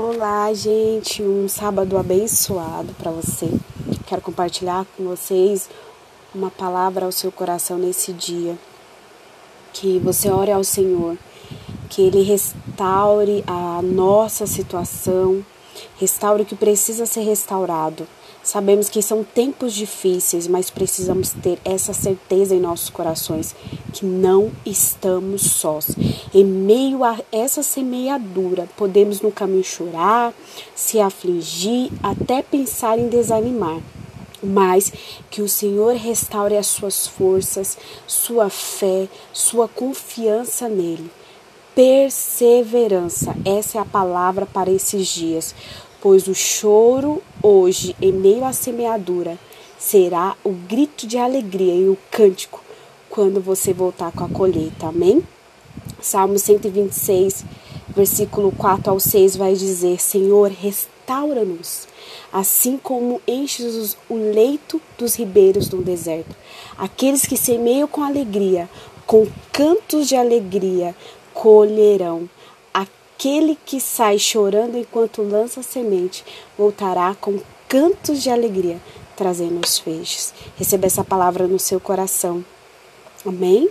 Olá, gente, um sábado abençoado para você. Quero compartilhar com vocês uma palavra ao seu coração nesse dia. Que você ore ao Senhor, que Ele restaure a nossa situação, restaure o que precisa ser restaurado Sabemos que são tempos difíceis, mas precisamos ter essa certeza em nossos corações que não estamos sós. Em meio a essa semeadura, podemos no caminho chorar, se afligir, até pensar em desanimar mas que o Senhor restaure as suas forças, sua fé, sua confiança nele. Perseverança, essa é a palavra para esses dias pois o choro hoje, em meio à semeadura, será o grito de alegria e o cântico quando você voltar com a colheita. Amém? Salmo 126, versículo 4 ao 6 vai dizer: Senhor, restaura-nos, assim como enches o leito dos ribeiros do deserto. Aqueles que semeiam com alegria, com cantos de alegria, colherão. Aquele que sai chorando enquanto lança semente voltará com cantos de alegria, trazendo os feixes. Receba essa palavra no seu coração. Amém?